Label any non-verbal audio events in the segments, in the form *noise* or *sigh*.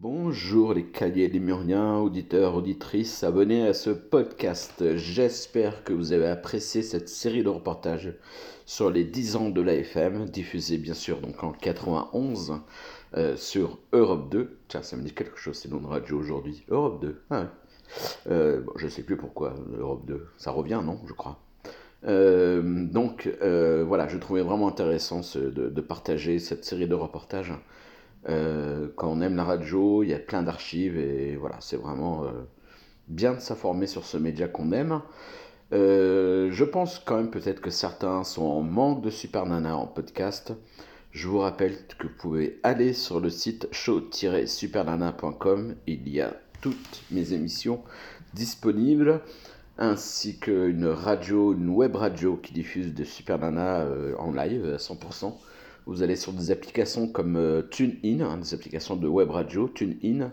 Bonjour les cahiers lémuriens, auditeurs, auditrices, abonnés à ce podcast. J'espère que vous avez apprécié cette série de reportages sur les 10 ans de l'AFM, diffusée bien sûr donc en 91 euh, sur Europe 2. Tiens, ça me dit quelque chose, c'est nom de radio aujourd'hui. Europe 2, ah. Euh, je ne sais plus pourquoi Europe 2, ça revient, non, je crois. Euh, donc voilà, je trouvais vraiment intéressant de partager cette série de reportages euh, quand on aime la radio, il y a plein d'archives et voilà, c'est vraiment euh, bien de s'informer sur ce média qu'on aime. Euh, je pense quand même peut-être que certains sont en manque de Super Nana en podcast. Je vous rappelle que vous pouvez aller sur le site show-supernana.com. Il y a toutes mes émissions disponibles, ainsi qu'une radio, une web radio qui diffuse de Super Nana en live à 100%. Vous allez sur des applications comme euh, TuneIn, hein, des applications de web radio, TuneIn,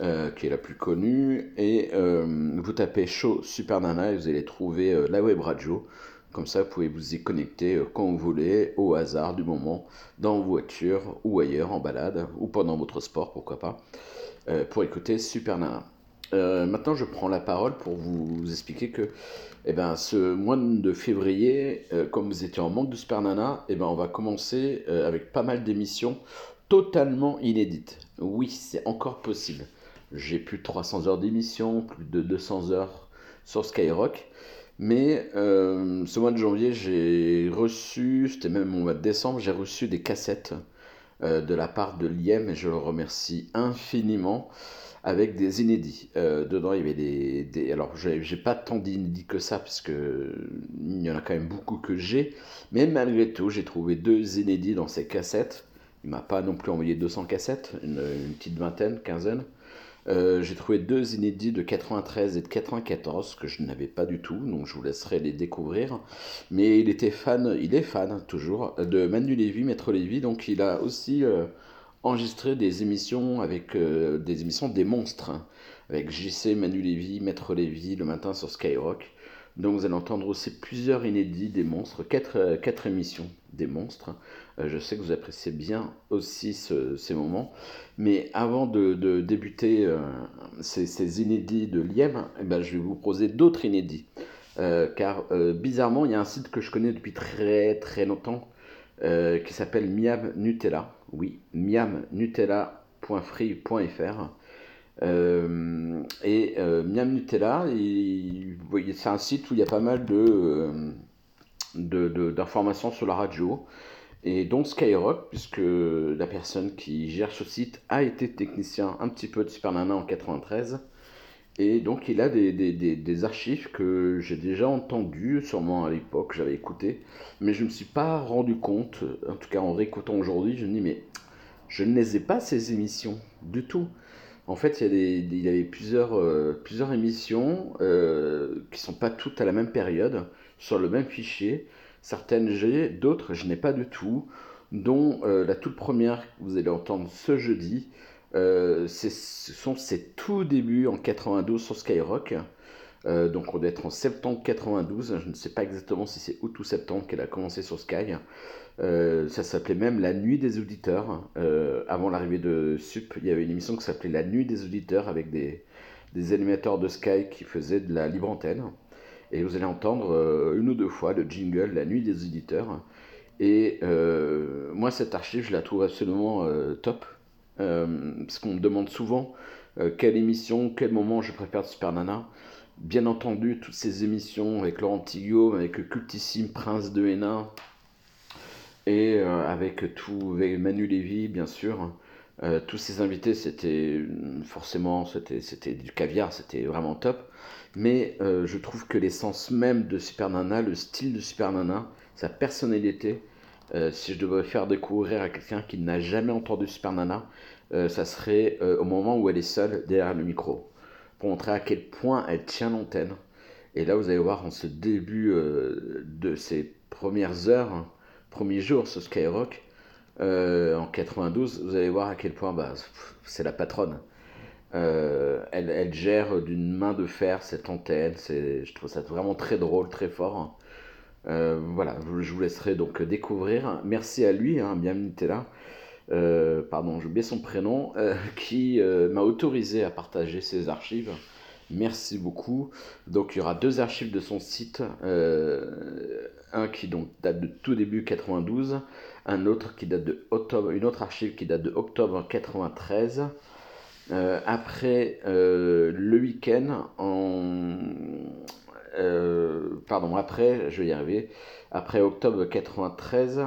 euh, qui est la plus connue, et euh, vous tapez Show Super Nana et vous allez trouver la web radio. Comme ça, vous pouvez vous y connecter quand vous voulez, au hasard du moment, dans vos voiture ou ailleurs, en balade, ou pendant votre sport, pourquoi pas, pour écouter Super Nana. Maintenant, je prends la parole pour vous expliquer que eh ben, ce mois de février, euh, comme vous étiez en manque de Super Nana, eh ben, on va commencer euh, avec pas mal d'émissions totalement inédites. Oui, c'est encore possible. J'ai plus de 300 heures d'émission, plus de 200 heures sur Skyrock. Mais euh, ce mois de janvier, j'ai reçu, c'était même au mois de décembre, j'ai reçu des cassettes de la part de Liem et je le remercie infiniment avec des inédits. Euh, dedans, il y avait des. des alors, j'ai pas tant d'inédits que ça, parce que il y en a quand même beaucoup que j'ai. Mais malgré tout, j'ai trouvé deux inédits dans ces cassettes. Il m'a pas non plus envoyé 200 cassettes, une, petite vingtaine, quinzaine. Euh, j'ai trouvé deux inédits de 93 et de 94 que je n'avais pas du tout, donc je vous laisserai les découvrir. Mais il était fan, il est fan toujours de Manu Lévy, Maître Lévy, donc il a aussi euh, enregistrer des émissions avec euh, des émissions des monstres, hein, avec JC, Manu Lévy, Maître Lévy, le matin sur Skyrock. Donc vous allez entendre aussi plusieurs inédits des monstres, quatre, euh, quatre émissions des monstres. Euh, je sais que vous appréciez bien aussi ces moments. Mais avant de, débuter ces, inédits de Liem, eh ben, je vais vous proposer d'autres inédits. car bizarrement, il y a un site que je connais depuis très très longtemps qui s'appelle Miam Nutella oui, miamnutella.free.fr. Euh, et euh, Miam Nutella, c'est un site où il y a pas mal euh, d'informations sur la radio, et dont Skyrock, puisque la personne qui gère ce site a été technicien un petit peu de Super Nana en 93. Et donc il a des, des, archives que j'ai déjà entendues, sûrement à l'époque j'avais écouté, mais je ne me suis pas rendu compte, en tout cas en réécoutant aujourd'hui, je me dis mais je ne les ai pas ces émissions du tout. En fait, il y, a des, il y avait plusieurs, euh, plusieurs émissions euh, qui sont pas toutes à la même période, sur le même fichier. Certaines j'ai, d'autres je n'ai pas du tout, dont euh, la toute première que vous allez entendre ce jeudi, euh, ce tout débuts en 92 sur Skyrock. Euh, donc on doit être en septembre 92, je ne sais pas exactement si c'est août ou septembre qu'elle a commencé sur Sky. Euh, ça s'appelait même La Nuit des auditeurs. avant l'arrivée de Sup, il y avait une émission qui s'appelait La Nuit des auditeurs avec des, des, animateurs de Sky qui faisaient de la libre antenne. Et vous allez entendre une ou deux fois le jingle La Nuit des auditeurs. Et moi cette archive je la trouve absolument top. Euh, parce qu'on me demande souvent euh, quelle émission, quel moment je préfère de Super Nana. Bien entendu, toutes ces émissions avec Laurent Tigo, avec le cultissime Prince de Hénin, et euh, avec tout, avec Manu Lévy, bien sûr. tous ces invités, c'était forcément c'était, c'était du caviar, c'était vraiment top. Mais je trouve que l'essence même de Super Nana, le style de Super Nana, sa personnalité, euh, si je devais faire découvrir à quelqu'un qui n'a jamais entendu Super Nana, euh, ça serait euh, au moment où elle est seule derrière le micro, pour montrer à quel point elle tient l'antenne. Et là, vous allez voir en ce début de ses premières heures, hein, premiers jours sur Skyrock, en 92, vous allez voir à quel point bah, c'est la patronne. Elle, elle, gère d'une main de fer cette antenne. Je trouve ça vraiment très drôle, très fort. Euh, voilà, je vous laisserai donc découvrir. Merci à lui, hein, bienvenue là. pardon, j'ai oublié son prénom, *laughs* qui m'a autorisé à partager ses archives. Merci beaucoup. Donc il y aura deux archives de son site, un qui donc date de tout début 92, un autre qui date de octobre, une autre archive qui date de octobre 93. Euh, après euh, le week-end, en, euh, pardon, après, je vais y arriver, après octobre 93,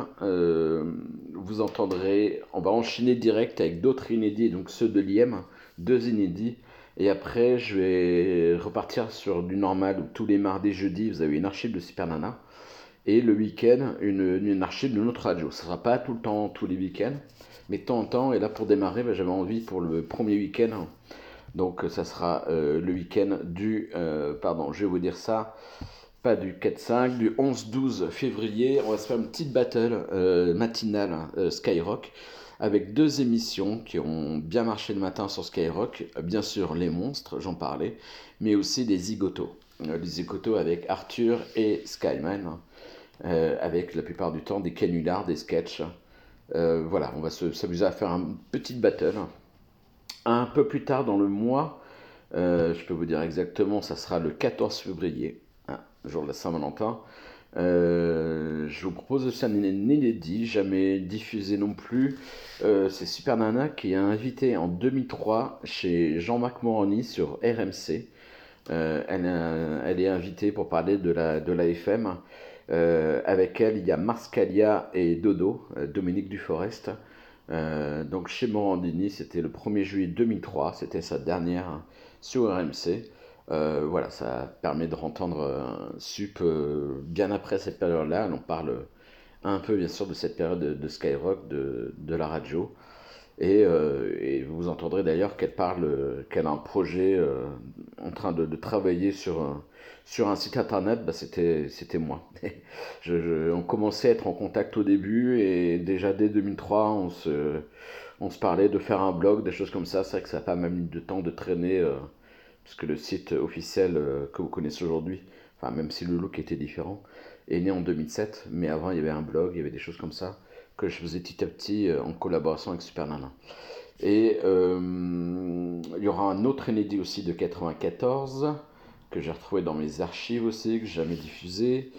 vous entendrez, on va enchaîner direct avec d'autres inédits, donc ceux de l'IM, deux inédits. Et après, je vais repartir sur du normal où tous les mardis, jeudis, vous avez une archive de Super Nana et le week-end une, une, archive de notre radio. Ça ne sera pas tout le temps, tous les week-ends, mais de temps en temps. Et là, pour démarrer, ben, j'avais envie pour le premier week-end. Donc, ça sera euh, le week-end du. Euh, pardon, je vais vous dire ça. Pas du 4-5, du 11-12 février. On va se faire une petite battle euh, matinale Skyrock avec deux émissions qui ont bien marché le matin sur Skyrock. Bien sûr, les monstres, j'en parlais, mais aussi les zigotos. les zigotos avec Arthur et Skyman. Euh, avec la plupart du temps des canulars, des sketchs. Euh, voilà, on va s'amuser à faire une petite battle. Un peu plus tard dans le mois, euh, je peux vous dire exactement, ça sera le 14 février, hein, jour de la Saint-Valentin. je vous propose aussi un inédit, jamais diffusé non plus. c'est Super Nana qui a invité en 2003 chez Jean-Marc Moroni sur RMC. Elle, elle, est invitée pour parler de la, de la FM. Euh, avec elle, il y a Marscalia et Dodo, euh, Dominique Duforest. Euh, donc chez Morandini, c'était le 1er juillet 2003, c'était sa dernière sur RMC. voilà, ça permet de entendre Sup bien après cette période-là. On parle un peu bien sûr de cette période de, Skyrock, de, la radio. Et, et vous entendrez d'ailleurs qu'elle parle, qu'elle a un projet en train de, travailler sur sur un site internet, bah, c'était, c'était moi. *laughs* on commençait à être en contact au début et déjà dès 2003, on se, on se parlait de faire un blog, des choses comme ça. C'est vrai que ça n'a pas même eu de temps de traîner, euh, puisque le site officiel euh, que vous connaissez aujourd'hui, enfin même si le look était différent, est né en 2007. Mais avant, il y avait un blog, il y avait des choses comme ça que je faisais petit à petit euh, en collaboration avec Super Nana. Et il y aura un autre inédit aussi de 94 que j'ai retrouvé dans mes archives aussi, que j'ai jamais diffusé.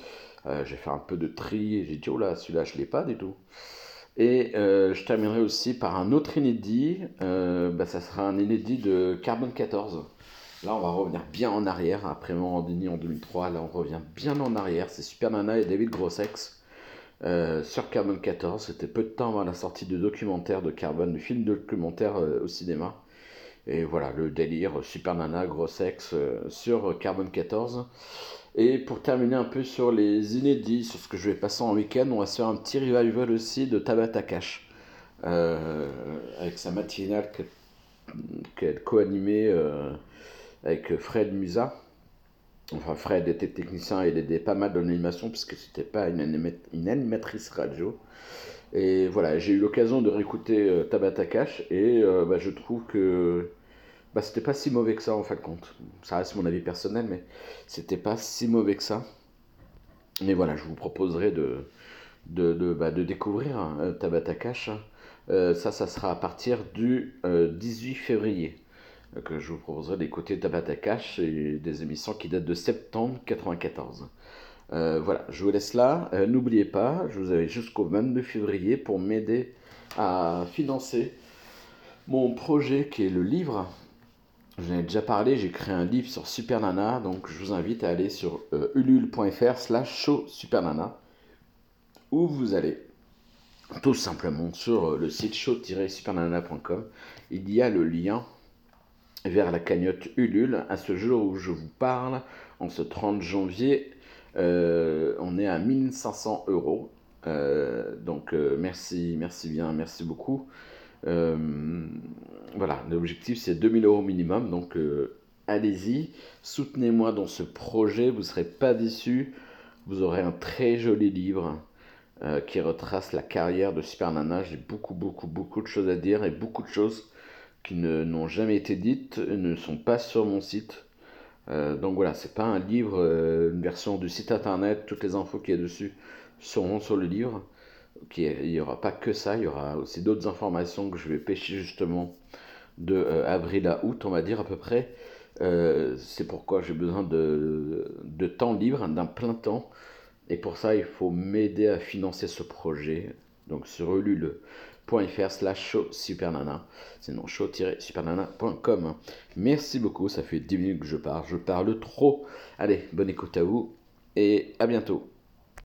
Euh, j'ai fait un peu de tri et j'ai dit, oh là, celui-là, je l'ai pas du tout. Et euh, je terminerai aussi par un autre inédit. Euh, bah, ça sera un inédit de Carbone 14. Là, on va revenir bien en arrière. Après Morandini en 2003, là, on revient bien en arrière. C'est Super Nana et David Grossex sur Carbone 14. C'était peu de temps avant la sortie du documentaire de Carbone, du film documentaire au cinéma. Et voilà, le délire Super Nana, gros sexe euh, sur Carbone 14. Et pour terminer un peu sur les inédits, sur ce que je vais passer en week-end, on va se faire un petit revival aussi de Tabata Cash. Euh, avec sa matinale qu'elle co-animait euh, avec Fred Musa. Enfin, Fred était technicien et il aidait pas mal dans l'animation puisque c'était pas une, animatrice radio. Et voilà, j'ai eu l'occasion de réécouter euh, Tabata Cash et euh, bah, je trouve que bah, c'était pas si mauvais que ça en fin de compte. Ça reste mon avis personnel, mais c'était pas si mauvais que ça. Mais voilà, je vous proposerai de, de, de, bah, découvrir hein, Tabata Cash. Euh, ça, ça sera à partir du 18 février que je vous proposerai d'écouter Tabata Cash et des émissions qui datent de septembre 94. Euh, voilà, je vous laisse là. Euh, n'oubliez pas, je vous avais jusqu'au 22 février pour m'aider à financer mon projet qui est le livre. J'en ai déjà parlé, j'ai créé un livre sur Super Nana, donc je vous invite à aller sur euh, ulule.fr slash show Super Nana, où vous allez tout simplement sur le site show-supernana.com. Il y a le lien vers la cagnotte Ulule. À ce jour où je vous parle, en ce 30 janvier, euh, on est à 1500 euros. Euh, donc euh, merci, merci bien, merci beaucoup. voilà, l'objectif c'est 2000 euros minimum. Donc allez-y, soutenez-moi dans ce projet, vous ne serez pas déçus. Vous aurez un très joli livre qui retrace la carrière de Super Nana. J'ai beaucoup, beaucoup, beaucoup de choses à dire et beaucoup de choses qui n'ont jamais été dites, ne sont pas sur mon site. Euh, donc voilà, c'est pas un livre, euh, une version du site internet, toutes les infos qu'il y a dessus seront sur le livre. il n'y aura pas que ça, il y aura aussi d'autres informations que je vais pêcher justement de euh, avril à août, on va dire à peu près. C'est pourquoi j'ai besoin de, de, temps libre, d'un plein temps. Et pour ça, il faut m'aider à financer ce projet. Donc sur ulule.fr slash show supernana. Sinon show-supernana.com. Merci beaucoup, ça fait 10 minutes que je parle. Je parle trop. Allez, bonne écoute à vous et à bientôt.